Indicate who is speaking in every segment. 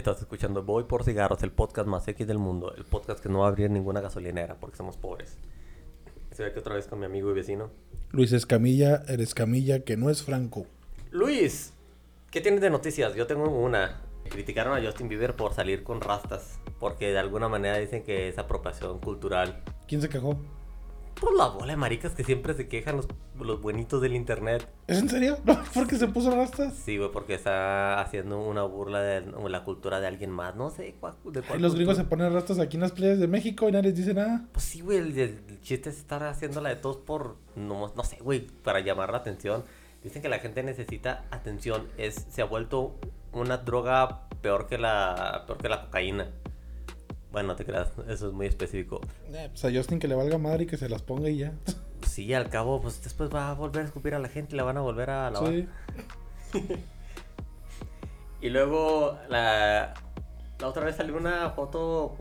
Speaker 1: Estás escuchando Voy por Cigarros, el podcast más X del mundo. El podcast que no va a abrir ninguna gasolinera porque somos pobres. Estoy aquí otra vez con mi amigo y vecino.
Speaker 2: Luis Escamilla, el Escamilla que no es Franco.
Speaker 1: Luis, ¿qué tienes de noticias? Yo tengo una. Criticaron a Justin Bieber por salir con rastas. Porque de alguna manera dicen que es apropiación cultural.
Speaker 2: ¿Quién se quejó?
Speaker 1: Por la bola de maricas que siempre se quejan los, los buenitos del internet.
Speaker 2: ¿Es en serio? ¿No? ¿Porque se puso rastas?
Speaker 1: Sí, güey, porque está haciendo una burla de la cultura de alguien más. No sé cuál, de cuál
Speaker 2: Ay, los gringos se ponen rastas aquí en las playas de México y nadie les dice nada.
Speaker 1: Pues sí, güey, el, el chiste es estar haciéndola de todos por, no, no sé, güey, para llamar la atención. Dicen que la gente necesita atención. Es, se ha vuelto una droga peor que la, peor que la cocaína. Bueno, no te creas, eso es muy específico.
Speaker 2: Eh, pues a Justin que le valga madre y que se las ponga y ya.
Speaker 1: Sí, al cabo, pues después va a volver a escupir a la gente y la van a volver a lavar.
Speaker 2: Sí.
Speaker 1: Y luego la, la otra vez salió una foto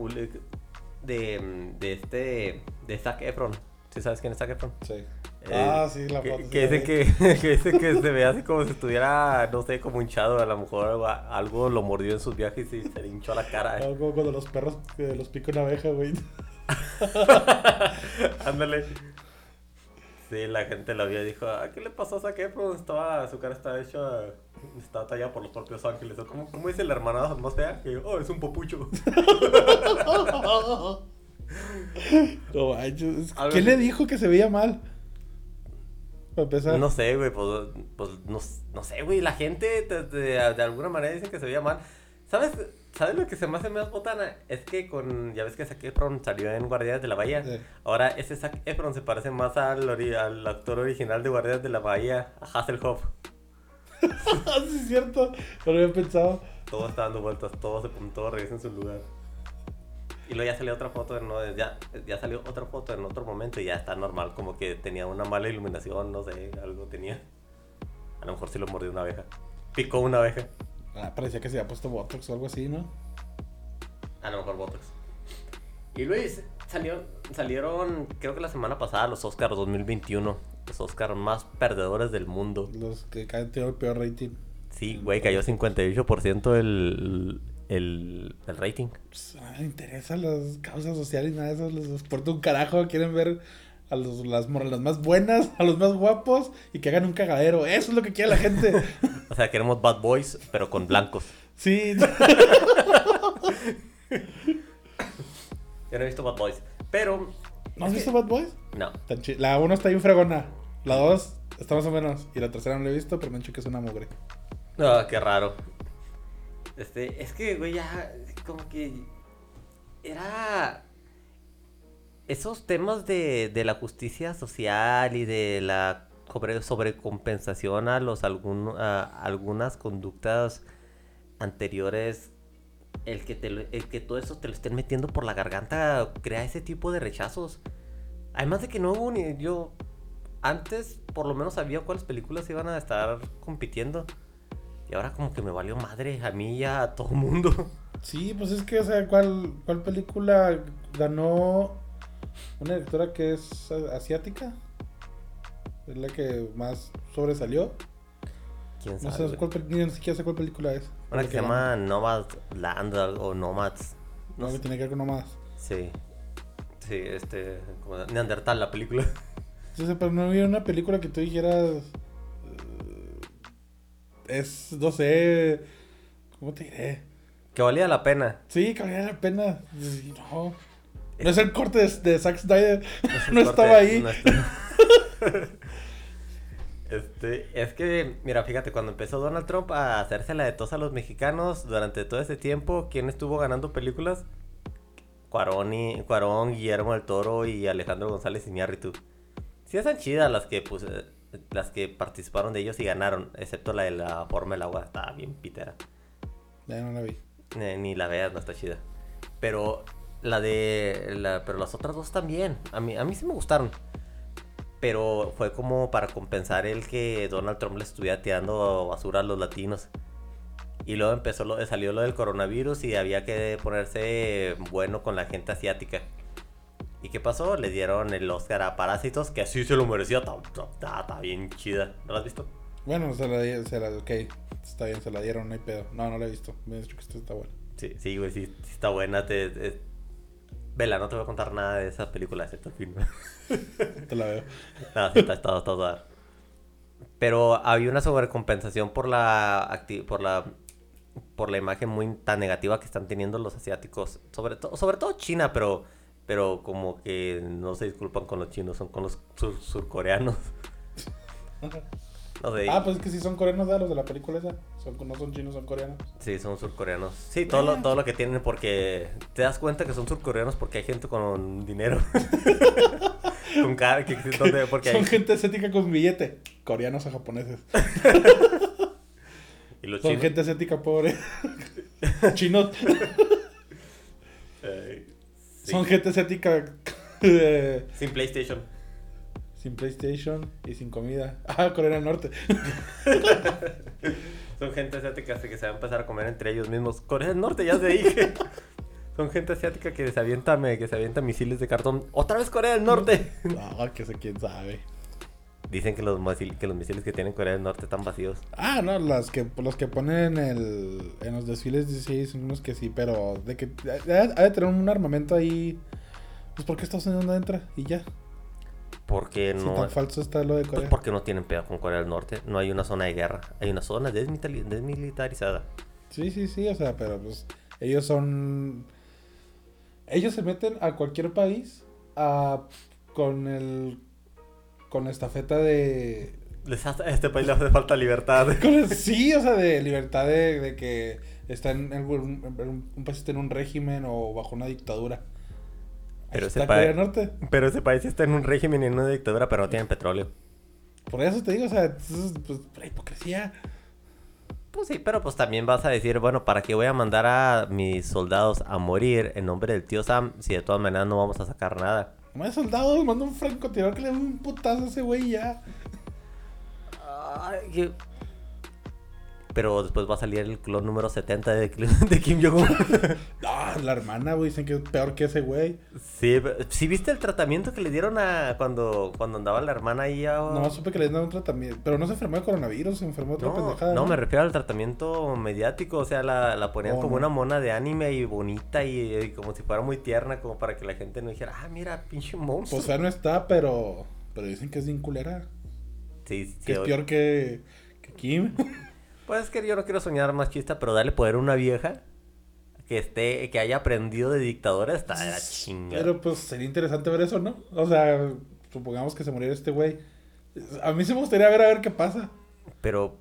Speaker 1: de, de este de Zac Efron. ¿Sí sabes quién es Zac Efron?
Speaker 2: Sí.
Speaker 1: Eh,
Speaker 2: ah, sí, la
Speaker 1: que,
Speaker 2: foto.
Speaker 1: que
Speaker 2: la
Speaker 1: dice
Speaker 2: vi.
Speaker 1: que, que dice que se ve así como si estuviera, no sé, como hinchado. A lo mejor algo, lo mordió en sus viajes y se le hinchó la cara.
Speaker 2: Ah, como cuando los perros que los pica una abeja, güey.
Speaker 1: Ándale. Sí, la gente lo vio y dijo, "Ah, ¿qué le pasó a Zac Efron? Estaba, su cara estaba hecha, estaba tallada por los propios ángeles. O ¿Cómo, cómo dice la hermana más fea? Que, oh, es un popucho.
Speaker 2: No manches. ¿Quién le dijo que se veía mal? Para empezar.
Speaker 1: No sé, güey, pues, pues no, no sé, güey, la gente de, de- de alguna manera dicen que se veía mal. ¿Sabes, ¿Sabes lo que se me hace más botana? Es que con, ya ves que Zac Efron salió en Guardianes de la Bahía.
Speaker 2: Sí.
Speaker 1: Ahora ese Zac Efron se parece más al, actor original de Guardianes de la Bahía, a Hasselhoff.
Speaker 2: Sí, es cierto. No lo había pensado.
Speaker 1: Todo está dando vueltas, todo se todo regresa en su lugar. Y luego ya salió otra foto, en- no, ya, ya salió otra foto en otro momento y ya está normal, como que tenía una mala iluminación, no sé, algo tenía. A lo mejor sí lo mordió una abeja. Picó una abeja.
Speaker 2: Ah, parecía que se había puesto Botox o algo así, ¿no?
Speaker 1: A lo mejor Botox. Y Luis, salió, salieron, creo que la semana pasada, los Oscars 2021. Los Oscars más perdedores del mundo.
Speaker 2: Los que caen el peor rating.
Speaker 1: Sí, güey, cayó 58% el, el, el rating.
Speaker 2: Pues, no les interesan las causas sociales, nada de eso. Les importa un carajo. Quieren ver a los, las, las más buenas, a los más guapos y que hagan un cagadero. Eso es lo que quiere la gente.
Speaker 1: O sea, queremos Bad Boys, pero con blancos.
Speaker 2: Sí.
Speaker 1: Yo no he visto Bad Boys. Pero.
Speaker 2: ¿No has visto
Speaker 1: que-
Speaker 2: Bad Boys?
Speaker 1: No.
Speaker 2: La 1 está bien fregona. La 2 está más o menos. Y la tercera no la he visto, pero me han dicho que es una mugre.
Speaker 1: Ah, qué raro. Este, es que, güey, ya. Como que. Era. Esos temas de, de la justicia social y de la sobre, sobrecompensación a los algún, a algunas conductas anteriores. El que, te, el que todo eso te lo estén metiendo por la garganta crea ese tipo de rechazos. Además de que no hubo ni. Yo. Antes, por lo menos, sabía cuáles películas iban a estar compitiendo. Y ahora como que me valió madre a mí y a todo mundo.
Speaker 2: Sí, pues es que, o sea, ¿cuál, cuál película ganó una directora que es asiática? Es la que más sobresalió.
Speaker 1: ¿Quién
Speaker 2: No
Speaker 1: sabe?
Speaker 2: sé cuál, ni siquiera sé cuál película es.
Speaker 1: Una que se llama Nomad Land o Nomads.
Speaker 2: No,
Speaker 1: No
Speaker 2: que tiene que ver con nomás.
Speaker 1: Sí. Sí, este... Como Neandertal, la película.
Speaker 2: Entonces, pero no había una película que tú dijeras. Eh, es, no sé. ¿Cómo te diré?
Speaker 1: Que valía la pena.
Speaker 2: Sí, que valía la pena. No. No es el corte de, de Zack Snyder. no
Speaker 1: corte,
Speaker 2: estaba ahí.
Speaker 1: no está- Este, es que, mira, fíjate, cuando empezó Donald Trump a hacerse la de tos a los mexicanos, durante todo ese tiempo, ¿quién estuvo ganando películas? Cuarón, y, Cuarón, Guillermo del Toro y Alejandro González Iñárritu. Sí están chidas las que, pues, eh, las que participaron de ellos y ganaron, excepto la de la forma del agua, estaba bien pitera.
Speaker 2: Ya no la vi.
Speaker 1: Eh, ni la veas, no está chida. Pero la de. La, pero las otras dos también. A mí, a mí sí me gustaron. Pero fue como para compensar el que Donald Trump le estuviera tirando basura a los latinos. Y luego empezó lo, salió lo del coronavirus y había que ponerse bueno con la gente asiática. ¿Y qué pasó? Le dieron el Oscar a Parásitos, que así se lo merecía. Está, está- está bien chida. ¿No la has visto?
Speaker 2: Bueno, se la, di- se la, ok, está bien, se la dieron, no hay pedo. No, no la he visto. Me han dicho que esto está bueno.
Speaker 1: Sí, sí, güey, sí, sí está buena. Te, te- Vela, no te voy a contar nada de esa película, excepto el film.
Speaker 2: Te la veo.
Speaker 1: No, sí, está, está, está toda. Pero había una sobrecompensación por la, acti- por la por la imagen muy tan negativa que están teniendo los asiáticos, sobre todo sobre todo China, pero pero como que no se disculpan con los chinos, son con los sur- surcoreanos. No sé.
Speaker 2: Ah, pues es que sí son coreanos, ¿verdad? Los de la película esa. Son, no son chinos, son coreanos.
Speaker 1: Sí, son surcoreanos. Sí, todo lo, todo lo que tienen porque te das cuenta que son surcoreanos porque hay gente con dinero. con cara que donde- porque
Speaker 2: son
Speaker 1: hay
Speaker 2: gente asiática con billete. Coreanos o japoneses.
Speaker 1: y los
Speaker 2: Son
Speaker 1: chinos-
Speaker 2: gente asiática pobre. Chinos.
Speaker 1: Sí.
Speaker 2: Son gente asiática
Speaker 1: sin PlayStation.
Speaker 2: sin PlayStation y sin comida. Ah, Corea del Norte.
Speaker 1: Son gente asiática que se va a empezar a comer entre ellos mismos. Corea del Norte, ya te dije. Son gente asiática que se avienta, que se avienta misiles de cartón. ¡Otra vez Corea del Norte!
Speaker 2: No, que sé quién sabe.
Speaker 1: Dicen que los, misil- que los misiles que tienen Corea del Norte están vacíos.
Speaker 2: Ah, no, las que, los que ponen en, el, en los desfiles sí, son unos que sí, pero de que ha de tener un armamento ahí. Pues porque Estados Unidos no entra y ya.
Speaker 1: Porque
Speaker 2: Si
Speaker 1: no.
Speaker 2: tan falso está lo de
Speaker 1: Pues
Speaker 2: Corea.
Speaker 1: porque no tienen pedo con Corea del Norte. No hay una zona de guerra. Hay una zona desmilitarizada.
Speaker 2: Sí, sí, sí, o sea, pero pues ellos son... Ellos se meten a cualquier país a, con el... Con la estafeta de...
Speaker 1: Les hace- a este país le hace falta libertad.
Speaker 2: con sí, o sea, de libertad de, de que está en, un, país está en un régimen o bajo una dictadura.
Speaker 1: Pero ese
Speaker 2: está
Speaker 1: pa-
Speaker 2: Corea del Norte.
Speaker 1: Pero ese país está en un régimen y en una dictadura, pero no tienen petróleo.
Speaker 2: Por eso te digo, o sea, entonces, pues, la hipocresía.
Speaker 1: Pues sí, pero pues también vas a decir, bueno, ¿para qué voy a mandar a mis soldados a morir en nombre del tío Sam si de todas maneras no vamos a sacar nada?
Speaker 2: No hay soldados, manda un francotirador que le dé un putazo a ese güey ya.
Speaker 1: Ay, Pero después va a salir el clon número 70 de, de Kim Jong-un.
Speaker 2: No, la hermana, güey, dicen que es peor que ese güey.
Speaker 1: sí, ¿sí viste el tratamiento que le dieron a cuando, cuando andaba la hermana ahí a...
Speaker 2: No, supe que le dieron un tratamiento. Pero no se enfermó de coronavirus, se enfermó de otra
Speaker 1: No,
Speaker 2: pendejada.
Speaker 1: no, me refiero al tratamiento mediático, o sea, la, la ponían
Speaker 2: Oh,
Speaker 1: como
Speaker 2: no.
Speaker 1: una mona de anime y bonita y, y como si fuera muy tierna, como para que la gente no dijera, ah, mira, pinche monstruo.
Speaker 2: Pues ya no está, pero. Pero dicen que es bien culera.
Speaker 1: sí, sí,
Speaker 2: Que es peor que. que Kim.
Speaker 1: Pues es que yo no quiero soñar más chista, pero darle poder a una vieja que esté, que haya aprendido de dictadora está de la chingada.
Speaker 2: Pero pues sería interesante ver eso, ¿no? O sea, supongamos que se muriera este güey. A mí sí me gustaría ver a ver qué pasa.
Speaker 1: Pero,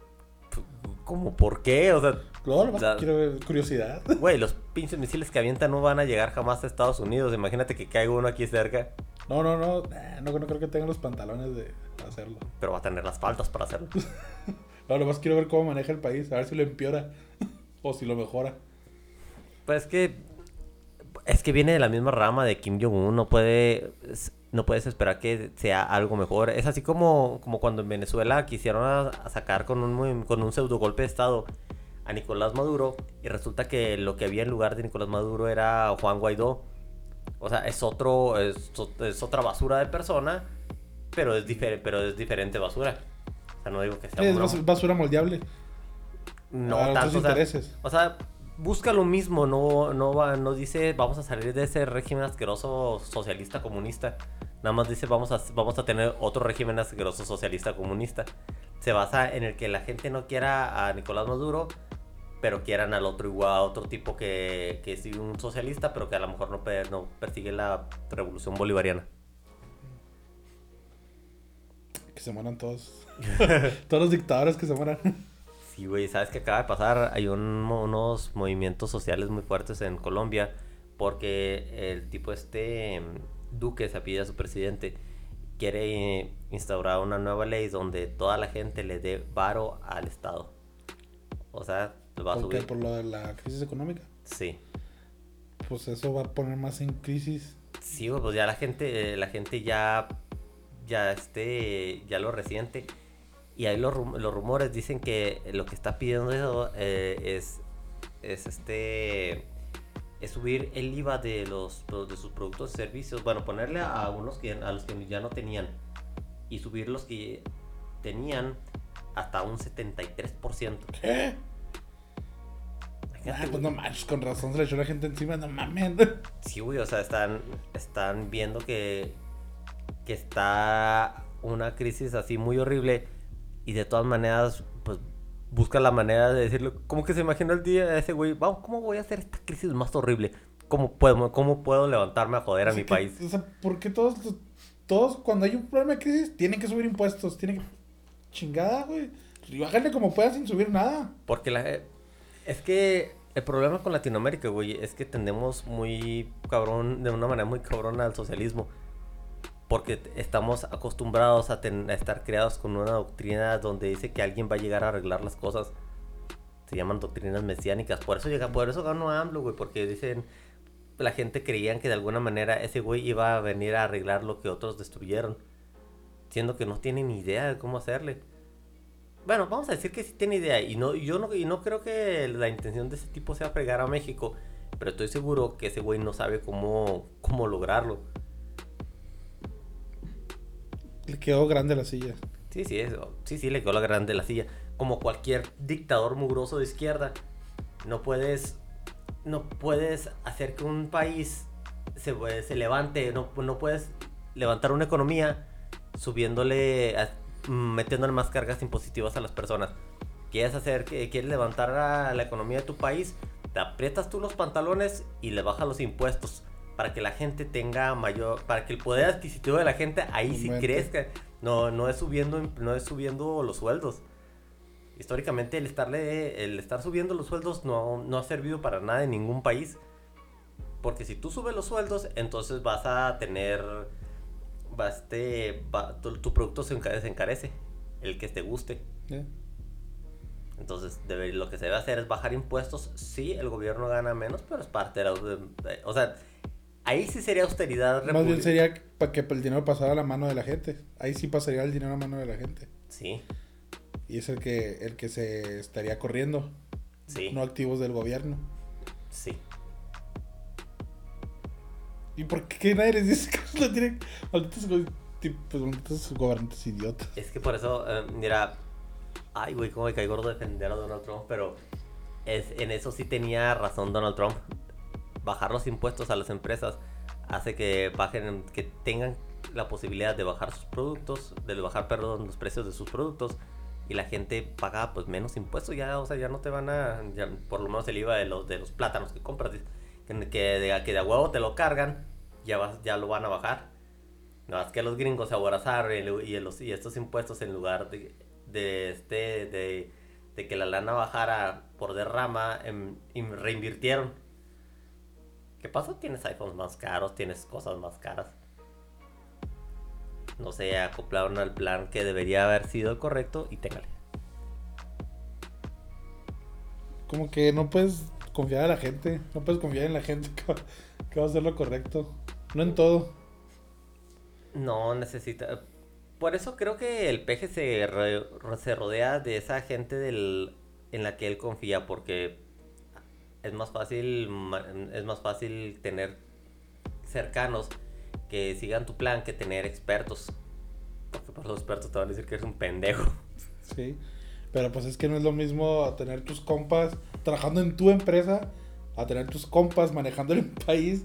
Speaker 1: ¿cómo por qué? O sea,
Speaker 2: Luego, lo más
Speaker 1: La-
Speaker 2: quiero ver curiosidad.
Speaker 1: güey, los pinches misiles que avientan no van a llegar jamás a Estados Unidos. Imagínate que caiga uno aquí cerca,
Speaker 2: No, no, no. No, no creo que tengan los pantalones de hacerlo.
Speaker 1: pero va a tener las faltas para hacerlo.
Speaker 2: No, lo más quiero ver cómo maneja el país. A ver si lo empeora. o si lo mejora.
Speaker 1: Pues es que es que viene de la misma rama de Kim Jong-un, no puede no puedes esperar que sea algo mejor. Es así como, como cuando en Venezuela quisieron a- a sacar con un con un pseudo golpe de estado a Nicolás Maduro y resulta que lo que había en lugar de Nicolás Maduro era Juan Guaidó. O sea, es otro es, es otra basura de persona, pero es diferente, pero es diferente basura. Sea, no digo que sea
Speaker 2: Es
Speaker 1: una-
Speaker 2: basura moldeable.
Speaker 1: no
Speaker 2: a otros
Speaker 1: tanto, o sea,
Speaker 2: intereses.
Speaker 1: o sea, busca lo mismo, no, no, va, no dice vamos a salir de ese régimen asqueroso socialista comunista. Nada más dice vamos a, vamos a tener otro régimen asqueroso socialista comunista. Se basa en el que la gente no quiera a Nicolás Maduro, pero quieran al otro igual, a otro tipo que, que es un socialista, pero que a lo mejor no, no persigue la revolución bolivariana.
Speaker 2: Que se mueran todos. todos los dictadores que se mueran.
Speaker 1: Sí, güey, ¿sabes qué acaba de pasar? Hay un- unos movimientos sociales muy fuertes en Colombia porque el tipo este mm, Duque, se apellida su presidente, quiere eh, instaurar una nueva ley donde toda la gente le dé varo al Estado. O sea, va a subir.
Speaker 2: Por lo de la crisis económica.
Speaker 1: Sí.
Speaker 2: Pues eso va a poner más en crisis.
Speaker 1: Sí, güey, pues ya la gente, eh, la gente ya, ya este, ya lo resiente. Y ahí los, rum- los rumores dicen que lo que está pidiendo eso, eh, es, es este, es subir el IVA de los, de sus productos y servicios. Bueno, ponerle a unos que, a los que ya no tenían y subir los que tenían hasta un 73%.
Speaker 2: ¿Qué? Ah, pues no manches, con razón se le echó la gente encima, no mames.
Speaker 1: Sí, güey, o sea, están, están viendo que, que está una crisis así muy horrible y de todas maneras, pues busca la manera de decirlo. Como que se imaginó el día de ese güey, vamos, ¿cómo voy a hacer esta crisis más horrible? ¿Cómo puedo, cómo puedo levantarme a joder a mi
Speaker 2: que,
Speaker 1: país?
Speaker 2: O sea, ¿por qué todos, todos cuando hay un problema de crisis tienen que subir impuestos? Tienen que... Chingada, güey. Y bájale como puedas sin subir nada.
Speaker 1: Porque la... Es que el problema con Latinoamérica, güey, es que tendemos muy cabrón, de una manera muy cabrona al socialismo. Porque estamos acostumbrados a, ten- a estar creados con una doctrina donde dice que alguien va a llegar a arreglar las cosas. Se llaman doctrinas mesiánicas. Por eso llega, por eso ganó AMLO, güey, porque dicen la gente creían que de alguna manera ese güey iba a venir a arreglar lo que otros destruyeron. Siendo que no tienen ni idea de cómo hacerle. Bueno, vamos a decir que sí tiene idea. Y no, yo no, y no creo que la intención de ese tipo sea fregar a México. Pero estoy seguro que ese güey no sabe cómo, cómo lograrlo.
Speaker 2: Le quedó grande la silla.
Speaker 1: Sí, sí, eso. Sí, sí, le quedó la grande la silla. Como cualquier dictador mugroso de izquierda. No puedes. No puedes hacer que un país se, se levante. No, no puedes levantar una economía subiéndole. a- metiéndole más cargas impositivas a las personas. Quieres hacer quieres levantar a la economía de tu país, te aprietas tú los pantalones y le bajas los impuestos para que la gente tenga mayor, para que el poder adquisitivo de la gente ahí sí
Speaker 2: Aumente.
Speaker 1: crezca. No, no es subiendo, no es subiendo los sueldos. Históricamente el estarle, el estar subiendo los sueldos no, no ha servido para nada en ningún país. Porque si tú subes los sueldos, entonces vas a tener, va, este, va- tu, tu producto se encare- se encarece, el que te guste. Entonces, debe- lo que se debe hacer es bajar impuestos. Sí, el gobierno gana menos, pero es parte de la... o sea, ahí sí sería austeridad
Speaker 2: Más bien sería para que el dinero pasara a la mano de la gente. Ahí sí pasaría el dinero a la mano de la gente.
Speaker 1: Sí,
Speaker 2: Y es el que, el que se estaría corriendo,
Speaker 1: sí,
Speaker 2: no activos del gobierno.
Speaker 1: sí.
Speaker 2: ¿Y por qué nadie les dice que no tienen malditos, pues, malditos gobernantes idiotas?
Speaker 1: Es que por eso, eh, mira, ay, güey, cómo me cae gordo defender a Donald Trump, pero es, en eso sí tenía razón Donald Trump. Bajar los impuestos a las empresas hace que bajen, que tengan la posibilidad de bajar sus productos, de bajar, perdón, los precios de sus productos y la gente paga pues menos impuestos ya, o sea, ya no te van a, ya, por lo menos el IVA de los, de los plátanos que compras, que, de, que de huevo te lo cargan, ya, vas, ya lo van a bajar. No, es que los gringos se aborazaron y, y los, y estos impuestos en lugar de, de, este, de, de que la lana bajara por derrama, em, reinvirtieron. ¿Qué pasa? Tienes iPhones más caros, tienes cosas más caras. No sé, acoplaron al plan que debería haber sido el correcto y téngale.
Speaker 2: Como que no puedes confiar a la gente, no puedes confiar en la gente que va, que va a hacer lo correcto. No en todo.
Speaker 1: No necesita. Por eso creo que el peje se, re- se rodea de esa gente del, en la que él confía, porque es más fácil es más fácil tener cercanos que sigan tu plan que tener expertos. Porque por los expertos te van a decir que eres un pendejo.
Speaker 2: Sí. Pero pues es que no es lo mismo tener tus compas trabajando en tu empresa a tener tus compas manejando el país.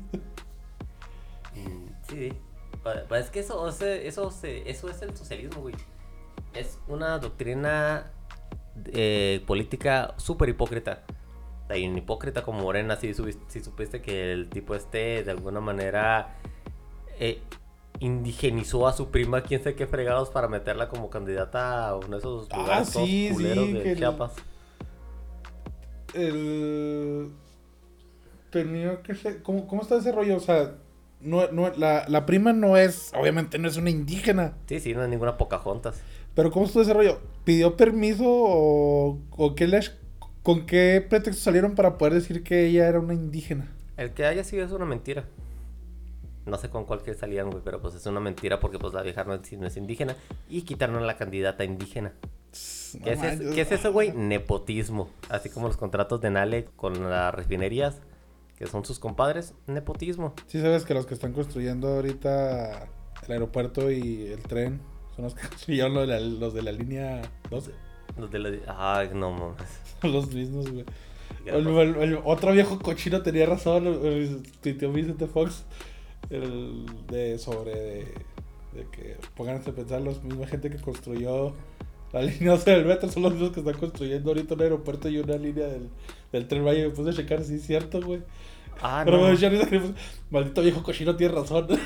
Speaker 1: Sí, sí. Pa- pa- es que eso, eso, eso es el socialismo, güey. Es una doctrina eh, política súper hipócrita. Tan hipócrita como Morena, si, supiste que el tipo este de alguna manera eh, indigenizó a su prima, quién sabe qué fregados, para meterla como candidata a uno de esos
Speaker 2: Ah,
Speaker 1: lugares todos
Speaker 2: sí, sí,
Speaker 1: culeros de
Speaker 2: que el-
Speaker 1: Chiapas.
Speaker 2: El... Tenía que ser... ¿Cómo, cómo está ese rollo? O sea, no, no, la, la prima no es... Obviamente no es una indígena.
Speaker 1: Sí, sí, no es ninguna Pocahontas.
Speaker 2: Pero ¿cómo estuvo ese rollo? ¿Pidió permiso o, o qué les, con qué pretexto salieron para poder decir que ella era una indígena?
Speaker 1: El que haya sido es una mentira. No sé con cuál que salían, güey, pero pues es una mentira porque pues la vieja no es, no es indígena y quitaron a la candidata indígena.
Speaker 2: No
Speaker 1: ¿Qué, es, eso-
Speaker 2: manches.
Speaker 1: qué es eso, güey? Nepotismo. Así como los contratos de Nale con las refinerías, que son sus compadres, nepotismo.
Speaker 2: Sí sabes que los que están construyendo ahorita el aeropuerto y el tren son los que construyeron lo de la- los de la línea 12.
Speaker 1: Los de la- Ay, no mames.
Speaker 2: Son los mismos, güey. El, el- el otro viejo cochino tenía razón, el- el- tuiteó Vicente Fox el de sobre de, de que pónganse a pensar los misma gente que construyó la línea 12 del metro son los mismos que están construyendo ahorita un aeropuerto y una línea del, del tren. Y me puse a checar si es cierto, güey.
Speaker 1: Ah,
Speaker 2: Pero
Speaker 1: no.
Speaker 2: le puse, maldito viejo cochino tiene razón.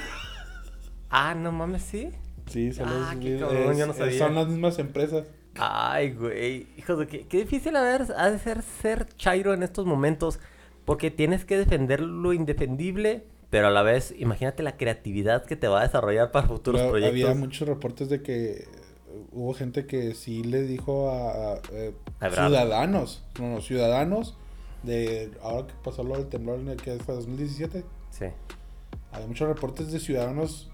Speaker 1: Ah, no mames, sí.
Speaker 2: Sí, son,
Speaker 1: Ah,
Speaker 2: los- es-
Speaker 1: cabrón, yo no sabía.
Speaker 2: son las mismas empresas.
Speaker 1: Ay, güey. Hijo de qué, qué difícil a ver, ha de ser ser Chairo en estos momentos. Porque tienes que defender lo indefendible. Pero a la vez, imagínate la creatividad que te va a desarrollar para futuros
Speaker 2: Pero
Speaker 1: proyectos.
Speaker 2: Había muchos reportes de que hubo gente que sí le dijo a, a, eh,
Speaker 1: A
Speaker 2: ciudadanos, no, no, ciudadanos de ahora que pasó lo del temblor en el que fue 2017,
Speaker 1: Sí.
Speaker 2: había muchos reportes de ciudadanos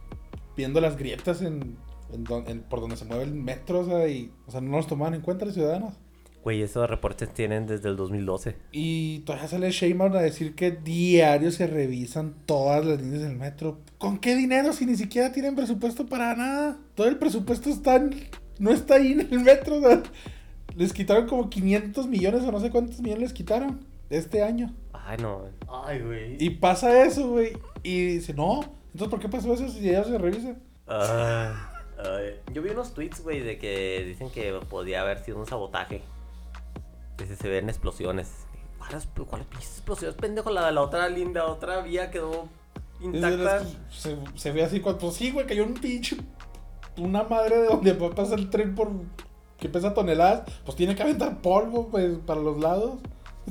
Speaker 2: viendo las grietas en, en don- en- por donde se mueve el metro, o sea, y, o sea, no los tomaban en cuenta los ciudadanos.
Speaker 1: Güey, esos reportes tienen desde el 2012.
Speaker 2: Y todavía sale Sheinbaum a decir que diario se revisan todas las líneas del metro. ¿Con qué dinero si ni siquiera tienen presupuesto para nada? Todo el presupuesto está en- no está ahí en el metro. o sea, les quitaron como 500 millones o no sé cuántos millones les quitaron este año.
Speaker 1: Ay, no. Ay, güey.
Speaker 2: Y pasa eso, güey. Y dice, no, entonces ¿por qué pasó eso si ya se revisan?
Speaker 1: Ay, Yo vi unos tweets, güey, de que dicen que podía haber sido un sabotaje. Que se, se ven explosiones. ¿Cuáles, pinches explosiones, pendejo? La, la otra linda, otra vía quedó intacta.
Speaker 2: que Se, se ve así cuando, pues sí, güey, cayó un pinche, una madre de donde va a pasar el tren por, que pesa toneladas, pues tiene que aventar polvo, pues, para los lados.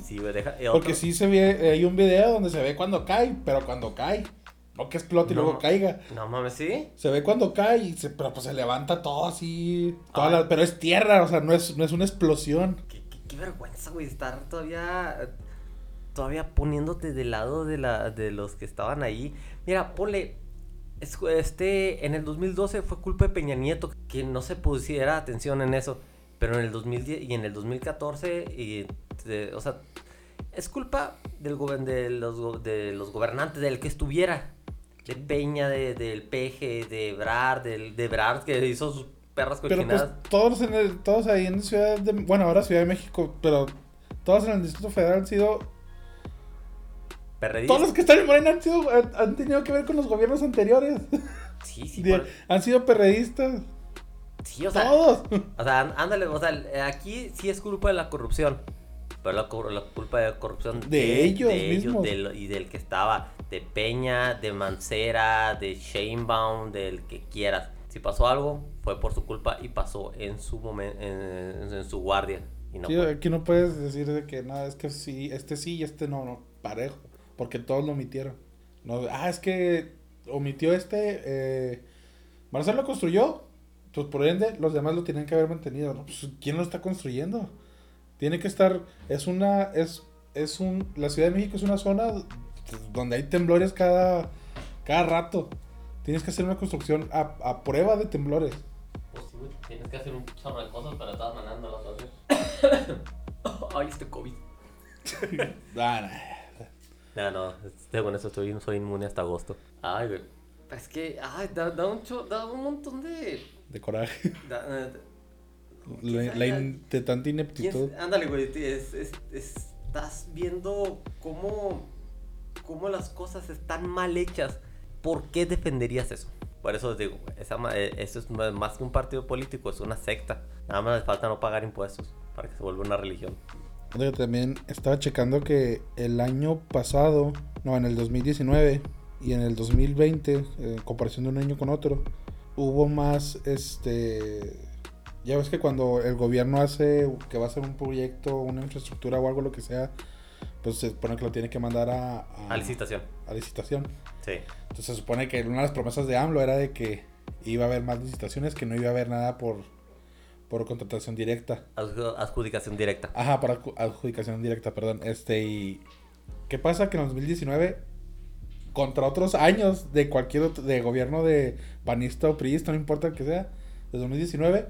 Speaker 1: Sí, güey, deja.
Speaker 2: Porque sí se ve, hay un video donde se ve cuando cae, pero cuando cae, no que explote y
Speaker 1: No.
Speaker 2: luego caiga.
Speaker 1: No mames, ¿sí?
Speaker 2: Se ve cuando cae, y se, pero pues se levanta todo así, toda la- pero es tierra, o sea, no es, no es una explosión.
Speaker 1: Qué, qué- qué vergüenza, güey, estar todavía. Todavía poniéndote del lado de, la, de los que estaban ahí. Mira, ponle. es- Este, en el 2012 fue culpa de Peña Nieto que no se pusiera atención en eso. Pero en el 2010 y en el 2014, y, de- o sea, es culpa del de, los, de los gobernantes, del que estuviera. De Peña, de, del Peje, de Ebrard, del, de Ebrard que hizo sus perras
Speaker 2: Pero pues
Speaker 1: cochinadas.
Speaker 2: todos, en el- todos ahí en Ciudad de, bueno, ahora Ciudad de México, pero todos en el Distrito Federal han sido
Speaker 1: Perredistas.
Speaker 2: Todos los que están en Morena han, sido, han, han tenido que ver con los gobiernos anteriores.
Speaker 1: Sí, sí,
Speaker 2: De-
Speaker 1: por-
Speaker 2: han sido perredistas.
Speaker 1: sí, o sea,
Speaker 2: Todos.
Speaker 1: O sea, án- ándale, o sea, aquí sí es culpa de la corrupción. Pero la, culpa de la corrupción
Speaker 2: De ellos mismos.
Speaker 1: del- y del que estaba. De Peña, de Mancera, de Sheinbaum, del que quieras. Si pasó algo, fue por su culpa y pasó en su momento, en, en su guardia. Y no
Speaker 2: Sí, aquí no puedes decir de que nada, es que sí, este sí y este no, no, parejo. Porque todos lo omitieron. No, ah, es que omitió este. Eh, Marcelo construyó. Pues por ende, los demás lo tienen que haber mantenido. ¿no? Pues, ¿Quién lo está construyendo? Tiene que estar. Es una. Es, es un. La Ciudad de México es una zona donde hay temblores cada, cada rato. Tienes que hacer una construcción a, a prueba de temblores.
Speaker 1: Pues sí, güey, tienes que hacer un chorro de cosas, pero maneras no las haces. Ay, este COVID.
Speaker 2: Ah, nah.
Speaker 1: No, no, según eso estoy, soy inmune hasta agosto. Ay, güey. Es que, ay, da, da un, cho- da un montón de...
Speaker 2: De coraje.
Speaker 1: da- eh,
Speaker 2: La, la in- de tanta
Speaker 1: ¿quién-
Speaker 2: ineptitud.
Speaker 1: ándale, güey, ti- es- es- es- estás viendo cómo, cómo las cosas están mal hechas. ¿Por qué defenderías eso? Por eso digo, esa, eh, eso es más que un partido político, es una secta. Nada más les falta no pagar impuestos para que se vuelva una religión.
Speaker 2: Oye, También estaba checando que el año pasado, no, en el 2019 y en el 2020, eh, en comparación de un año con otro, hubo más, este, ya ves que cuando el gobierno hace que va a hacer un proyecto, una infraestructura o algo lo que sea, pues se supone que lo tiene que mandar a, a,
Speaker 1: A licitación.
Speaker 2: a licitación.
Speaker 1: Sí.
Speaker 2: Entonces se supone que una de las promesas de AMLO era de que iba a haber más licitaciones, que no iba a haber nada por, por contratación directa.
Speaker 1: Adju- Adjudicación directa.
Speaker 2: Ajá, adju- adjudicación directa, perdón. Este, y. ¿Qué pasa? Que en 2019, contra otros años de cualquier otro, de gobierno de panista o priista, no importa el que sea, de 2019,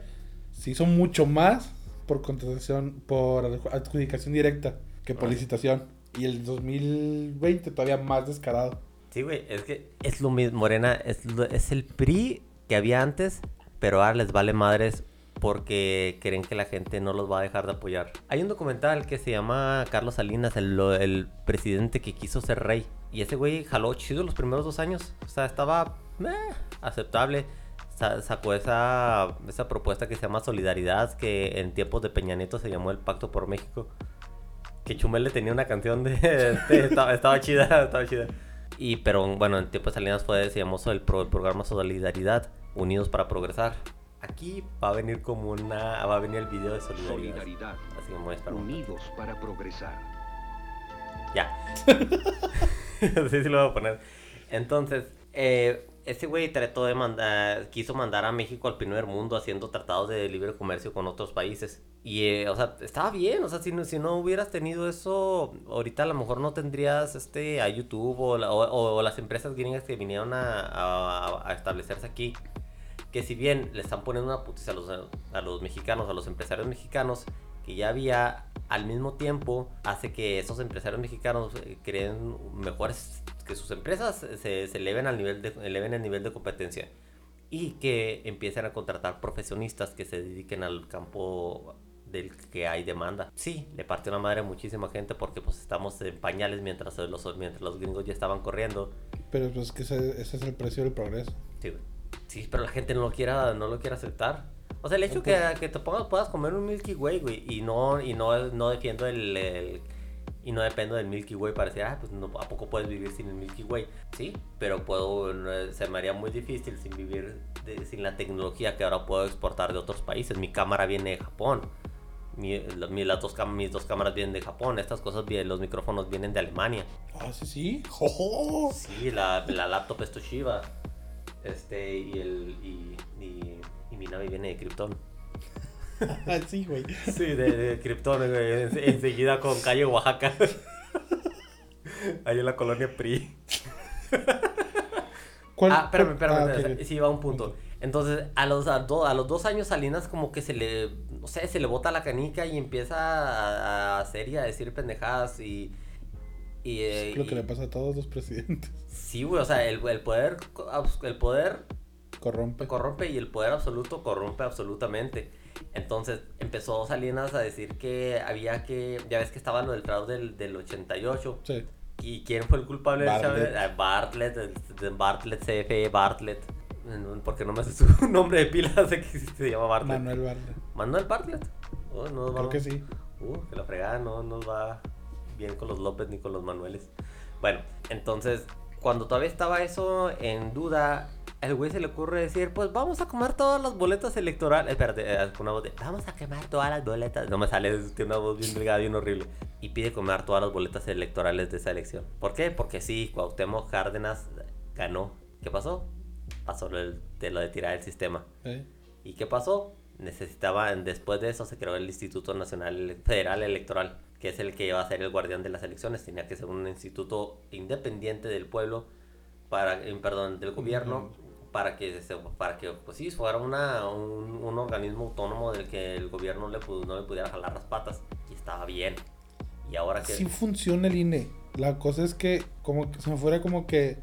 Speaker 2: se hizo mucho más por contratación, por adju- adjudicación directa que por licitación. Y el 2020 todavía más descarado.
Speaker 1: Sí, güey, es que es lo mismo, Morena, es, es el PRI que había antes, pero ahora les vale madres porque creen que la gente no los va a dejar de apoyar. Hay un documental que se llama Carlos Salinas, el, el presidente que quiso ser rey. Y ese güey jaló chido los primeros dos años. O sea, estaba eh, aceptable. sacó esa, esa propuesta que se llama Solidaridad, que en tiempos de Peña Nieto se llamó el Pacto por México. Que Chumel le tenía una canción de... estaba, estaba chida, estaba chida. Y, pero bueno, en tiempos de Salinas fue, llamó el, pro, el programa Solidaridad, Unidos para Progresar. Aquí va a venir como una. Va a venir el video de solidaridad. solidaridad. Así que me
Speaker 3: Unidos para progresar.
Speaker 1: Ya. Así sí lo voy a poner. Entonces, eh, ese güey trató de mandar. Quiso mandar a México al primer mundo haciendo tratados de libre comercio con otros países. Y, eh, o sea, estaba bien. O sea, si no, si no hubieras tenido eso, ahorita a lo mejor no tendrías este a YouTube o, o, las empresas gringas que vinieron a, a establecerse aquí que si bien le están poniendo una putiza a los, a los mexicanos, a los empresarios mexicanos, que ya había al mismo tiempo hace que esos empresarios mexicanos eh, creen mejores que sus empresas se, se, eleven al nivel de eleven el nivel de competencia y que empiecen a contratar profesionistas que se dediquen al campo del que hay demanda. Sí, le partió una madre a muchísima gente porque pues estamos en pañales mientras los, mientras los gringos ya estaban corriendo.
Speaker 2: Pero pues que ese, ese es el precio del progreso.
Speaker 1: Sí, Sí, pero la gente no lo quiera, no lo quiere aceptar. O sea, el hecho que, que te pongas, puedas comer un Milky Way, güey, y no, y no, no defiendo el, y no dependo del Milky Way para decir, ah, pues no, ¿a poco puedes vivir sin el Milky Way? Sí, pero puedo, se me haría muy difícil sin vivir sin la tecnología que ahora puedo exportar de otros países. Mi cámara viene de Japón. Mi, las dos, mis dos cámaras vienen de Japón, estas cosas, los micrófonos vienen de Alemania.
Speaker 2: Ah, sí, sí.
Speaker 1: Sí, la, la laptop es Toshiba. Este, y el. Y, y, mi nave viene de Krypton.
Speaker 2: sí, güey.
Speaker 1: Sí, de, de Krypton, güey. enseguida con calle Oaxaca. Ahí en la colonia PRI. ¿Cuál, ah, espérame, espérame. Ah, sí, va un punto. Entonces, a los, a, a, los dos años Salinas como que se le, no sé, se le bota la canica y empieza a, a hacer y a decir pendejadas y y,
Speaker 2: es lo que le pasa a todos los presidentes.
Speaker 1: Sí, güey, o sea, el, el poder, el poder
Speaker 2: corrompe.
Speaker 1: Corrompe y el poder absoluto corrompe absolutamente. Entonces empezó Salinas a decir que había que, ya ves que estaba lo del fraude del, del 88. Sí. ¿Y quién fue el culpable Bartlett. de Bartlett, de Bartlett, CFE Bartlett. Porque no me hace su nombre de pila, sé que se llama Bartlett.
Speaker 2: Manuel Bartlett.
Speaker 1: Manuel Bartlett.
Speaker 2: Oh, no, Creo que sí.
Speaker 1: Uh, que la fregada no nos va bien con los López ni con los Manueles. Bueno, entonces, cuando todavía estaba eso en duda, el güey se le ocurre decir, pues vamos a comer todas las boletas electorales. Espérate, eh, una voz de, vamos a quemar todas las boletas. No me sale, tiene una voz bien delgada, bien horrible. Y pide comer todas las boletas electorales de esa elección. ¿Por qué? Porque sí, Cuauhtémoc Cárdenas ganó. ¿Qué pasó? Pasó lo de, lo de tirar el sistema. ¿Y qué pasó? Necesitaban, después de eso se creó el Instituto Nacional Federal Electoral que es el que iba a ser el guardián de las elecciones. Tenía que ser un instituto independiente del pueblo, para, eh, perdón, del gobierno, para que, para que pues sí, fuera una, un, organismo autónomo del que el gobierno le, no le pudiera jalar las patas. Y estaba bien. Y ahora que...
Speaker 2: Sí funciona el INE. La cosa es que como que se me fuera como que...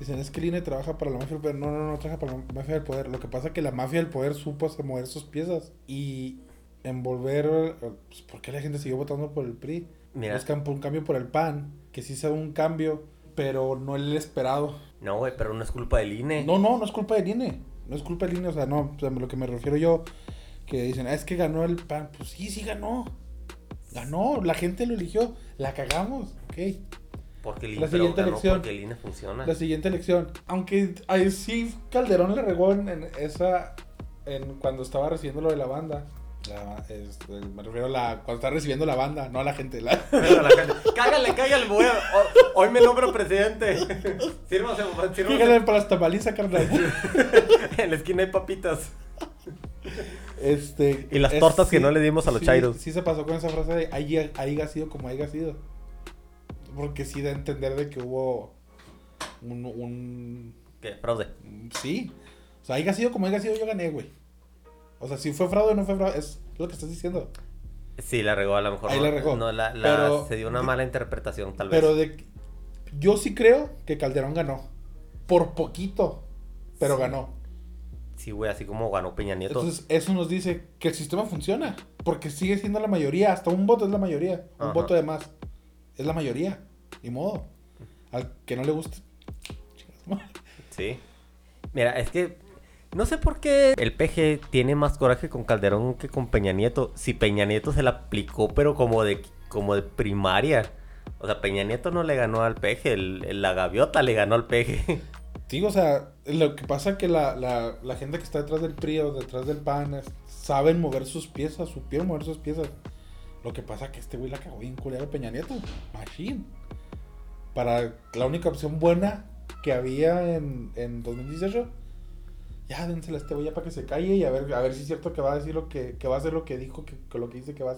Speaker 2: Dicen, es que el INE trabaja para la mafia del poder. No, no, no trabaja para la mafia del poder. Lo que pasa es que la mafia del poder supo hacer mover sus piezas. Y envolver. Pues, ¿Por qué la gente siguió votando por el PRI? Mira. Buscan un cambio por el PAN, que sí sea un cambio, pero no el esperado.
Speaker 1: No, güey, pero no es culpa del INE.
Speaker 2: No, no, no es culpa del INE. No es culpa del INE, o sea, no, o sea, lo que me refiero yo, que dicen, ah, es que ganó el PAN. Pues sí, sí ganó. Ganó, la gente lo eligió, la cagamos, ok.
Speaker 1: Porque el, la siguiente elección, porque el INE funciona.
Speaker 2: La siguiente elección, aunque ahí sí Calderón le regó en, esa, en cuando estaba recibiendo lo de la banda este, me refiero a la, cuando está recibiendo la banda, no a la gente. La...
Speaker 1: cágale, cágale, Hoy, me nombro presidente. Sírvase,
Speaker 2: sírvase. para las tamalizas, carnal.
Speaker 1: en la esquina hay papitas.
Speaker 2: Este,
Speaker 1: y las tortas que no le dimos a los
Speaker 2: sí,
Speaker 1: chairos.
Speaker 2: Sí se pasó con esa frase de ahí, ahí ha sido como haya sido. Porque sí da a entender de que hubo un... un...
Speaker 1: ¿Qué? ¿Fraude?
Speaker 2: Sí. O sea, haya sido como haya sido, yo gané, güey. O sea, si fue fraude o no fue fraude, es lo que estás diciendo.
Speaker 1: Sí, la regó a lo mejor.
Speaker 2: Ahí la regó.
Speaker 1: No, la, se dio una mala interpretación, tal
Speaker 2: vez. Pero de, yo sí creo que Calderón ganó. Por poquito, pero ganó.
Speaker 1: Sí, güey, así como ganó Peña Nieto.
Speaker 2: Entonces, eso nos dice que el sistema funciona. Porque sigue siendo la mayoría. Hasta un voto es la mayoría. Un
Speaker 1: Ajá.
Speaker 2: voto de más. Es la mayoría. Ni modo. Al que no le guste.
Speaker 1: Sí. Mira, es que no sé por qué el PG tiene más coraje con Calderón que con Peña Nieto. Si Peña Nieto se la aplicó, pero como de, como de primaria. O sea, Peña Nieto no le ganó al PG, el, el- la gaviota le ganó al PG.
Speaker 2: Sí, o sea, lo que pasa es que la, la, la gente que está detrás del PRI o detrás del PAN es- saben mover sus piezas, supieron mover sus piezas. Lo que pasa es que este güey la cagó bien culero Peña Nieto. Machine. Para la única opción buena que había en, en 2018. Ya, dénsela a este güey ya para que se calle y a ver, a ver si es cierto que va a decir lo que, que va a hacer lo que dijo, que, que lo que dice que va.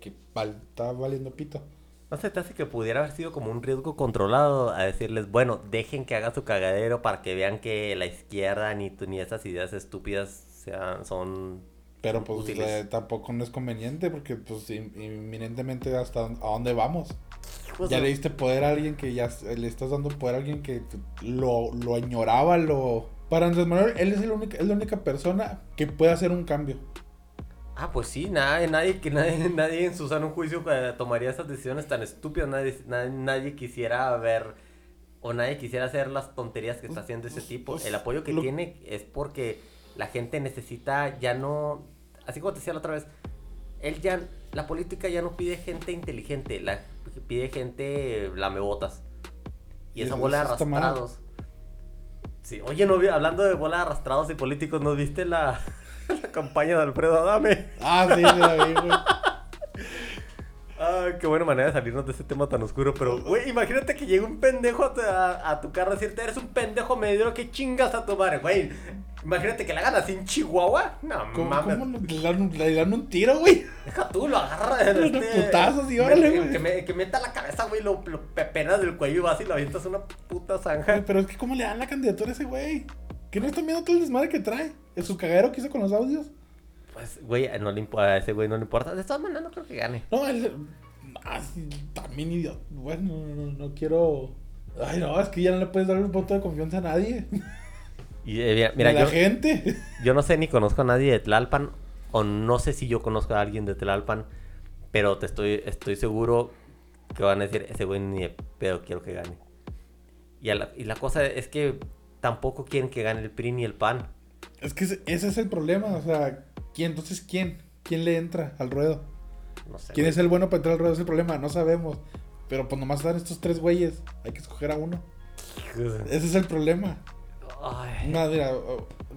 Speaker 2: Que está valiendo pito.
Speaker 1: No se te hace que pudiera haber sido como un riesgo controlado a decirles, bueno, dejen que haga su cagadero para que vean que la izquierda ni, ni esas ideas estúpidas sean, son...
Speaker 2: Pero pues eh, tampoco no es conveniente porque pues in- inminentemente hasta a dónde vamos.
Speaker 1: Pues,
Speaker 2: ya le diste poder a alguien que ya s- le estás dando poder a alguien que lo, lo añoraba, lo... Para Andrés Manuel, él es, el única, es la única persona que puede hacer un cambio.
Speaker 1: Ah, pues sí, nadie, nadie, que nadie, nadie en su sano juicio eh, tomaría esas decisiones tan estúpidas. Nadie, nadie, nadie quisiera ver o nadie quisiera hacer las tonterías que está haciendo ese tipo.
Speaker 2: Pues,
Speaker 1: El apoyo que
Speaker 2: lo-
Speaker 1: tiene es porque la gente necesita ya no, así como te decía la otra vez, él ya, la política ya no pide gente inteligente, la pide gente lamebotas. Y
Speaker 2: Y
Speaker 1: esa bola de arrastrados. Sí, oye, no, vi- hablando de bola de arrastrados y políticos, ¿no viste la, la campaña de Alfredo Adame?
Speaker 2: Ah, sí, sí, la vi, güey.
Speaker 1: Ay, qué buena manera de salirnos de ese tema tan oscuro. Pero, güey, imagínate que llega un pendejo a tu, a, a tu carro a decirte, eres un pendejo medio que chingas a tu madre, güey. Imagínate que la hagan así en Chihuahua. No,
Speaker 2: ¿Cómo,
Speaker 1: mames.
Speaker 2: cómo le, dan, un- le dan un tiro, güey?
Speaker 1: Deja tú, lo agarra
Speaker 2: putazos y órale,
Speaker 1: que,
Speaker 2: güey.
Speaker 1: que, me- que meta la cabeza, güey, lo, lo pepenas del cuello y vas y lo avientas una puta zanja.
Speaker 2: Pero es que ¿cómo le dan la candidatura a ese güey? ¿Que no están viendo todo el desmadre que trae? ¿En su cagadero que hizo con los audios?
Speaker 1: Pues, güey, no le imp- a ese güey no le importa. De todas maneras, no creo que gane.
Speaker 2: No, él... Ah, sí, también idiota. Bueno, no, no, no quiero... Ay, no, es que ya no le puedes dar un voto de confianza a nadie.
Speaker 1: Y, eh, mira,
Speaker 2: la
Speaker 1: yo,
Speaker 2: gente.
Speaker 1: Yo no sé ni conozco a nadie de Tlalpan, o no sé si yo conozco a alguien de Tlalpan, pero te estoy, estoy seguro que van a decir, ese güey ni de pedo quiero que gane. Y, la, y la cosa es que tampoco quieren que gane el PRI ni el PAN.
Speaker 2: Es que ese, ese es el problema, o sea, ¿quién? Entonces, ¿quién? ¿Quién le entra al ruedo?
Speaker 1: No sé.
Speaker 2: ¿Quién
Speaker 1: güey.
Speaker 2: es el bueno para entrar al ruedo? Es el problema, no sabemos. Pero pues nomás están estos tres güeyes, hay que escoger a uno. Ese es el problema.
Speaker 1: Ay,
Speaker 2: No, mira,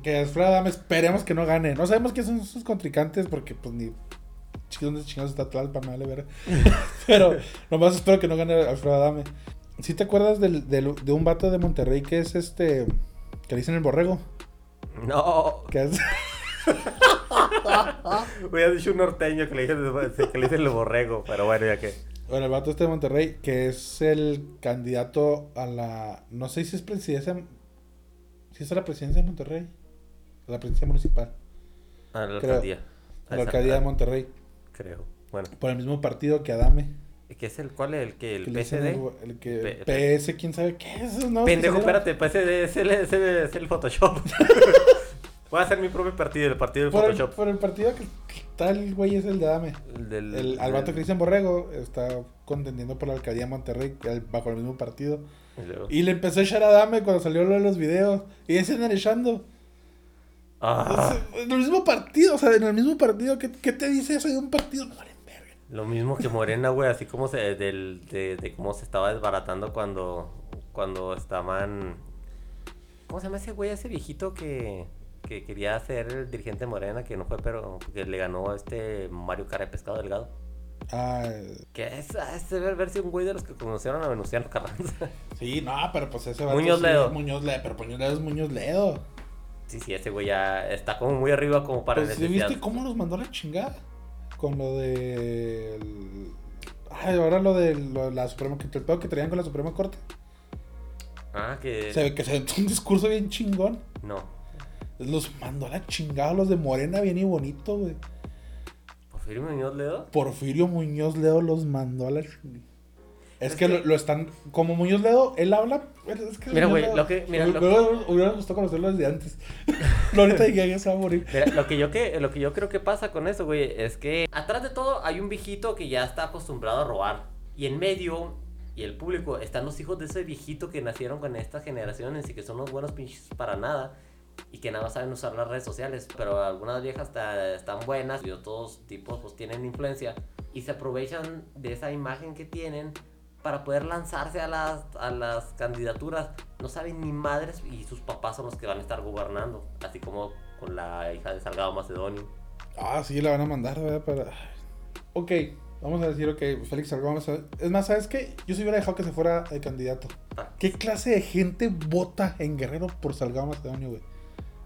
Speaker 2: que Alfredo Adame esperemos que no gane. No sabemos quiénes son sus contrincantes porque pues ni dónde chingados está Tlalpan, me vale ver. Pero nomás espero que no gane Alfredo Adame. ¿Sí te acuerdas del, del- de un vato de Monterrey que es este que le dicen el borrego?
Speaker 1: no,
Speaker 2: Que es
Speaker 1: hubiera dicho un norteño que le dije que le dicen el borrego, pero bueno, ya que.
Speaker 2: bueno, el vato este de Monterrey que es el candidato a la no sé si es presidencia si es a la presidencia de Monterrey, a la presidencia municipal,
Speaker 1: A la alcaldía.
Speaker 2: a la alcaldía de Monterrey,
Speaker 1: Creo. Bueno,
Speaker 2: por el mismo partido que Adame.
Speaker 1: ¿qué es el cuál? ¿El que el
Speaker 2: Que
Speaker 1: PSD?
Speaker 2: El, el que
Speaker 1: P-
Speaker 2: PS, quién sabe qué es, ¿no?
Speaker 1: Pendejo, espérate, PSD es el, es el, es el Photoshop. Voy a hacer mi propio partido, el partido del
Speaker 2: Por el,
Speaker 1: Photoshop.
Speaker 2: por el partido que el güey es el de Adame.
Speaker 1: El del,
Speaker 2: El, al vato Cristian Borrego está contendiendo por la alcaldía de Monterrey bajo el mismo partido.
Speaker 1: Y luego-
Speaker 2: Y le empezó a echar a Adame cuando salió lo de los videos. Y ese andan echando.
Speaker 1: Ah,
Speaker 2: En el mismo partido, o sea, en el mismo partido. ¿Qué, qué te dice eso de un partido? No valen verga.
Speaker 1: lo mismo que Morena, güey, así como se, del, de, de cómo se estaba desbaratando cuando, cuando estaban... ¿Cómo se llama ese güey, ese viejito que, que quería ser el dirigente Morena, que no fue, pero que le ganó a este Mario Cara de Pescado Delgado?
Speaker 2: Ah,
Speaker 1: Que es, ah, es ver, ver si un güey de los que conocieron a Venustiano Carranza.
Speaker 2: sí, no, pero pues ese vato
Speaker 1: Muñoz
Speaker 2: sí,
Speaker 1: Ledo.
Speaker 2: Muñoz Ledo, pero Muñoz Ledo es Muñoz Ledo.
Speaker 1: Sí, sí, ese güey ya está como muy arriba como para
Speaker 2: Pues, ¿sí
Speaker 1: necesidad.
Speaker 2: ¿Viste cómo los mandó a la chingada? Con lo de. Ay, ahora lo de lo- la Suprema. Que el pedo que traían con la Suprema Corte.
Speaker 1: Ah, que...
Speaker 2: Se ve que se aventó un discurso bien chingón.
Speaker 1: No.
Speaker 2: Los mandó a la chingada los de Morena, bien y bonito, güey.
Speaker 1: ¿Porfirio Muñoz Ledo?
Speaker 2: Porfirio Muñoz Ledo los mandó a la. Es,
Speaker 1: Es
Speaker 2: que,
Speaker 1: que-
Speaker 2: Lo, lo están. Como Muñoz Ledo, él habla. Es que
Speaker 1: Mira, güey, lo que- mira, lo
Speaker 2: Luego hubiera gustado conocerlo desde antes. no, ahorita ya, ya se va a morir.
Speaker 1: Mira, lo que, yo que, lo que yo creo que pasa con eso, güey, es que atrás de todo hay un viejito que ya está acostumbrado a robar. Y en medio, y el público, están los hijos de ese viejito que nacieron con estas generaciones y que son unos buenos pinches para nada. Y que nada más saben usar las redes sociales. Pero algunas viejas están buenas y otros tipos pues tienen influencia. Y se aprovechan de esa imagen que tienen para poder lanzarse a las, a las candidaturas. No saben ni madres y sus papás son los que van a estar gobernando. Así como con la hija de Salgado Macedonio.
Speaker 2: Ah, sí, la van a mandar, ¿verdad? Para... Ok, vamos a decir, ok, Félix Salgado. a- Es más, ¿sabes qué? Yo si hubiera dejado que se fuera de candidato.
Speaker 1: Ah.
Speaker 2: ¿Qué clase de gente vota en Guerrero por Salgado Macedonio, güey?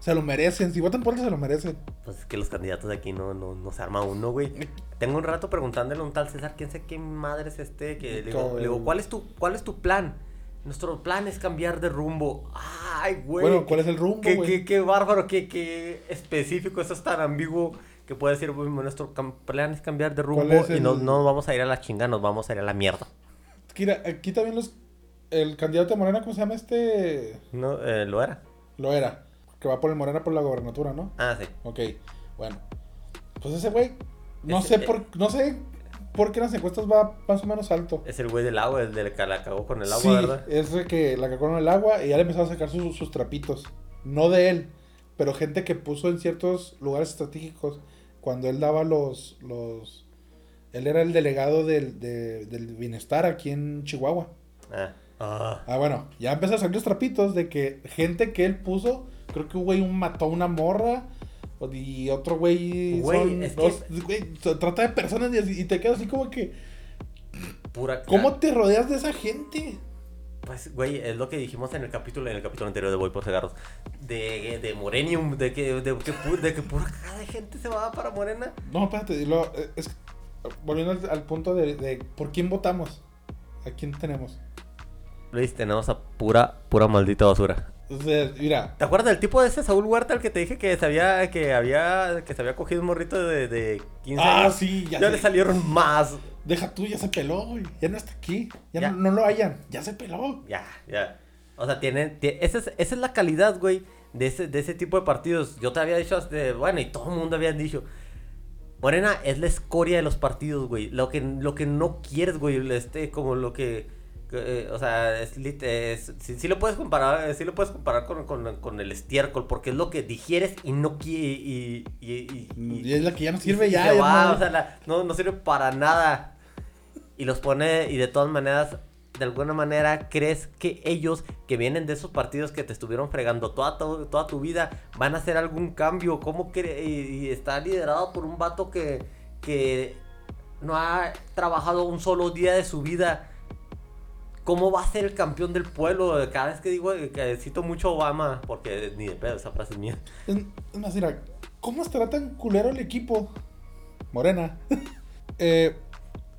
Speaker 2: Se lo merecen. Si votan por él, se lo merecen.
Speaker 1: Pues es que los candidatos de aquí no, no, no se arma uno, güey. Tengo un rato preguntándole a un tal César, quién sé qué madre es este, que le digo, le digo, ¿cuál es tu, cuál es tu plan? Nuestro plan es cambiar de rumbo. Ay, güey.
Speaker 2: Bueno, ¿cuál es el rumbo,
Speaker 1: Qué,
Speaker 2: güey?
Speaker 1: qué, qué bárbaro, qué, qué específico, eso es tan ambiguo que puede decir, güey, nuestro plan es cambiar de rumbo
Speaker 2: ¿Cuál es
Speaker 1: y no, no vamos a ir a la chinga, nos vamos a ir a la mierda.
Speaker 2: Mira, aquí también los... El candidato de Morena, ¿cómo se llama este?
Speaker 1: No, eh, lo era.
Speaker 2: Lo era. Que va por el Morena por la gobernatura, ¿no?
Speaker 1: Ah, sí.
Speaker 2: Ok, bueno. Pues ese güey, no
Speaker 1: Ese-
Speaker 2: sé por, no sé por qué en las encuestas va más o menos alto.
Speaker 1: Es el güey del agua, el del que la cagó con el agua,
Speaker 2: sí,
Speaker 1: ¿verdad?
Speaker 2: es de que la cagó en el agua y ya le empezó a sacar sus, sus trapitos. No de él, pero gente que puso en ciertos lugares estratégicos cuando él daba los... los él era el delegado del, de- del bienestar aquí en Chihuahua.
Speaker 1: Ah. Ah.
Speaker 2: Ah, bueno, ya empezó a salir los trapitos de que gente que él puso, creo que un güey un mató a una morra y otro güey,
Speaker 1: Güey,
Speaker 2: son
Speaker 1: es
Speaker 2: dos-
Speaker 1: que-
Speaker 2: güey, se trata de personas y, así- y te quedas así como que,
Speaker 1: Pura
Speaker 2: ¿cómo te rodeas de esa gente?
Speaker 1: Pues, güey, es lo que dijimos en el capítulo, en el capítulo anterior de Voy por Cigarros. De, de Morenium, de que, de, que, pu- de que pura cara de gente se va para Morena.
Speaker 2: No, espérate, eh, es, volviendo al, al punto de, de por quién votamos, a quién tenemos.
Speaker 1: Luis, tenemos a pura, pura maldita basura.
Speaker 2: O sea, mira,
Speaker 1: ¿Te acuerdas del tipo de ese Saúl Huerta el que te dije que se había, que había, que se había cogido un morrito de, de 15
Speaker 2: ah,
Speaker 1: años?
Speaker 2: sí, ya,
Speaker 1: Ya
Speaker 2: sé.
Speaker 1: le salieron más.
Speaker 2: deja tú, ya se peló, güey, ya no está aquí, ya,
Speaker 1: Ya.
Speaker 2: No, no lo hayan, ya se peló.
Speaker 1: Ya, ya. O sea, tienen, tie- esa, es, esa es la calidad, güey, de ese, de ese tipo de partidos. Yo te había dicho, bueno, y todo el mundo había dicho, Morena es la escoria de los partidos, güey. Lo que, lo que no quieres, güey, este, como lo que, eh, o sea, es, es- sí, sí lo puedes comparar, eh, sí lo puedes comparar con, con, con el estiércol, porque es lo que digieres y no y, y, y- y-
Speaker 2: Y es la que ya no sirve ya.
Speaker 1: se
Speaker 2: ya
Speaker 1: va,
Speaker 2: no-
Speaker 1: o sea, la- no, no sirve para nada. Y los pone, y de todas maneras, de alguna manera, crees que ellos que vienen de esos partidos que te estuvieron fregando toda, tu- toda tu vida van a hacer algún cambio? ¿Cómo y está liderado por un vato que, que no ha trabajado un solo día de su vida? ¿Cómo va a ser el campeón del pueblo? Cada vez que digo que cito mucho Obama, porque ni de pedo, esa frase es mía.
Speaker 2: Es, es más, mira, ¿cómo estará tan culero el equipo? Morena. Eh,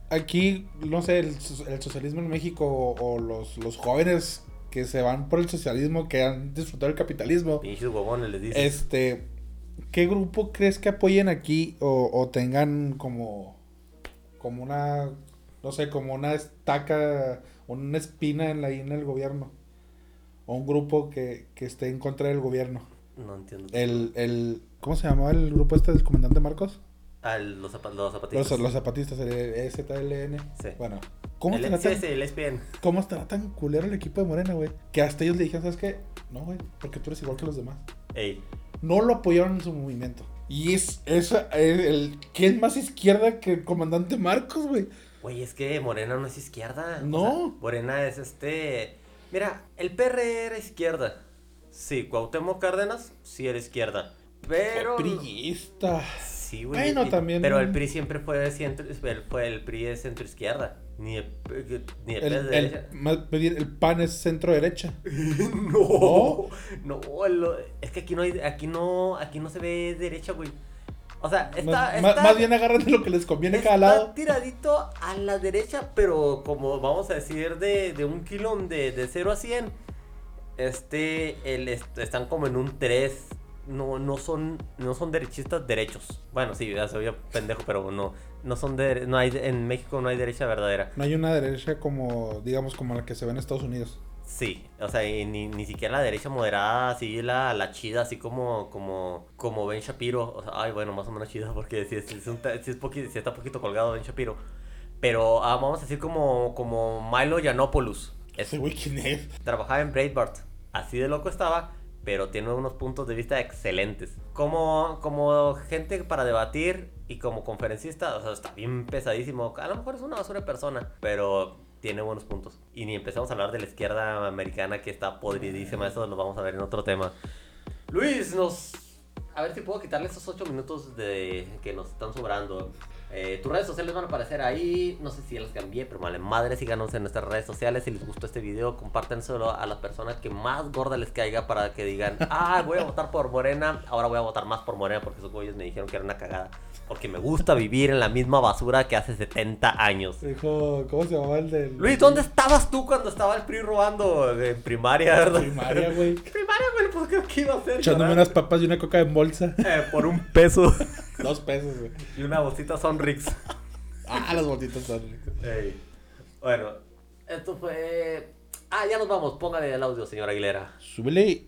Speaker 2: aquí, no sé, el, so- el socialismo en México o, o los, los jóvenes que se van por el socialismo, que han disfrutado el capitalismo.
Speaker 1: Pinches huevones les dice.
Speaker 2: Este, ¿qué grupo crees que apoyen aquí o, o tengan como, como una, no sé, como una estaca, una espina en la en el gobierno? O un grupo que, que esté en contra del gobierno.
Speaker 1: No entiendo.
Speaker 2: El, el, ¿cómo se llamaba el grupo este del comandante Marcos?
Speaker 1: Ah, el- los, zapa- los zapatistas.
Speaker 2: Los, los zapatistas, el EZLN.
Speaker 1: Sí.
Speaker 2: Bueno, ¿cómo
Speaker 1: el,
Speaker 2: estará,
Speaker 1: sí,
Speaker 2: tan,
Speaker 1: sí, el ESPN.
Speaker 2: ¿cómo estará tan culero el equipo de Morena, güey? Que hasta ellos le dijeron, ¿sabes qué? No, güey, porque tú eres igual que los demás.
Speaker 1: Ey.
Speaker 2: No lo apoyaron en su movimiento. Y es, es el, el- ¿quién más izquierda que el comandante Marcos, güey?
Speaker 1: Güey, es que Morena no es izquierda.
Speaker 2: No.
Speaker 1: O sea, Morena es este. Mira, el PR era izquierda. Sí, Cuauhtémoc Cárdenas sí era izquierda. Pero.
Speaker 2: Fue priista.
Speaker 1: Sí, güey.
Speaker 2: Bueno,
Speaker 1: y-
Speaker 2: también-
Speaker 1: Pero el PRI siempre fue centro. El, fue el PRI es centro izquierda. Ni el, ni el,
Speaker 2: El,
Speaker 1: de derecha.
Speaker 2: el PAN es centro derecha.
Speaker 1: No, no, el- es que aquí no hay, aquí no, aquí no se ve derecha, güey. O sea, está,
Speaker 2: más-
Speaker 1: está-
Speaker 2: más bien agarran de lo que les conviene cada lado.
Speaker 1: tiradito a la derecha, pero como vamos a decir de, de un kilo de, de 0 a 100, este, el, est- están como en un 3, no, no son no son derechistas derechos. Bueno, sí, ya se oía pendejo, pero no no son de, no hay en México no hay derecha verdadera.
Speaker 2: No hay una derecha como digamos como la que se ve en Estados Unidos.
Speaker 1: Sí, o sea, y ni, ni siquiera la derecha moderada, así la, la chida, así como, como, como Ben Shapiro. O sea, ay, bueno, más o menos chida, porque si, es, es un si es poqui- si está poquito colgado Ben Shapiro. Pero ah, vamos a decir como, como Milo Yiannopoulos. Es,
Speaker 2: Ese güey, ¿quién es?
Speaker 1: trabajaba en Breitbart. Así de loco estaba, pero tiene unos puntos de vista excelentes. Como, como gente para debatir y como conferencista, o sea, está bien pesadísimo. A lo mejor es una basura de persona, pero tiene buenos puntos. Y ni empezamos a hablar de la izquierda americana que está podridísima. Eso lo vamos a ver en otro tema. Luis, nos... A ver si puedo quitarle esos 8 minutos de que nos están sobrando. Eh, tus redes sociales van a aparecer ahí. No sé si ya las cambié, pero vale madre. Síganos en nuestras redes sociales. Si les gustó este video, compártenselo a las personas que más gorda les caiga para que digan: Ah, voy a votar por Morena. Ahora voy a votar más por Morena porque esos güeyes me dijeron que era una cagada. Porque me gusta vivir en la misma basura que hace 70 años.
Speaker 2: Dijo, ¿cómo se llamaba el del.
Speaker 1: Luis, ¿dónde estabas tú cuando estaba el PRI robando en primaria, verdad?
Speaker 2: Primaria, güey.
Speaker 1: Primaria, güey, pues ¿qué, iba a hacer?
Speaker 2: Echándome unas papas y una coca en bolsa.
Speaker 1: Eh, por un peso.
Speaker 2: Dos pesos, güey.
Speaker 1: y una bolsita Sonrix.
Speaker 2: Ah, las bolsitas son.
Speaker 1: Ey. Bueno, esto fue. Ah, ya nos vamos. Póngale el audio, señora Aguilera.
Speaker 2: Súbele.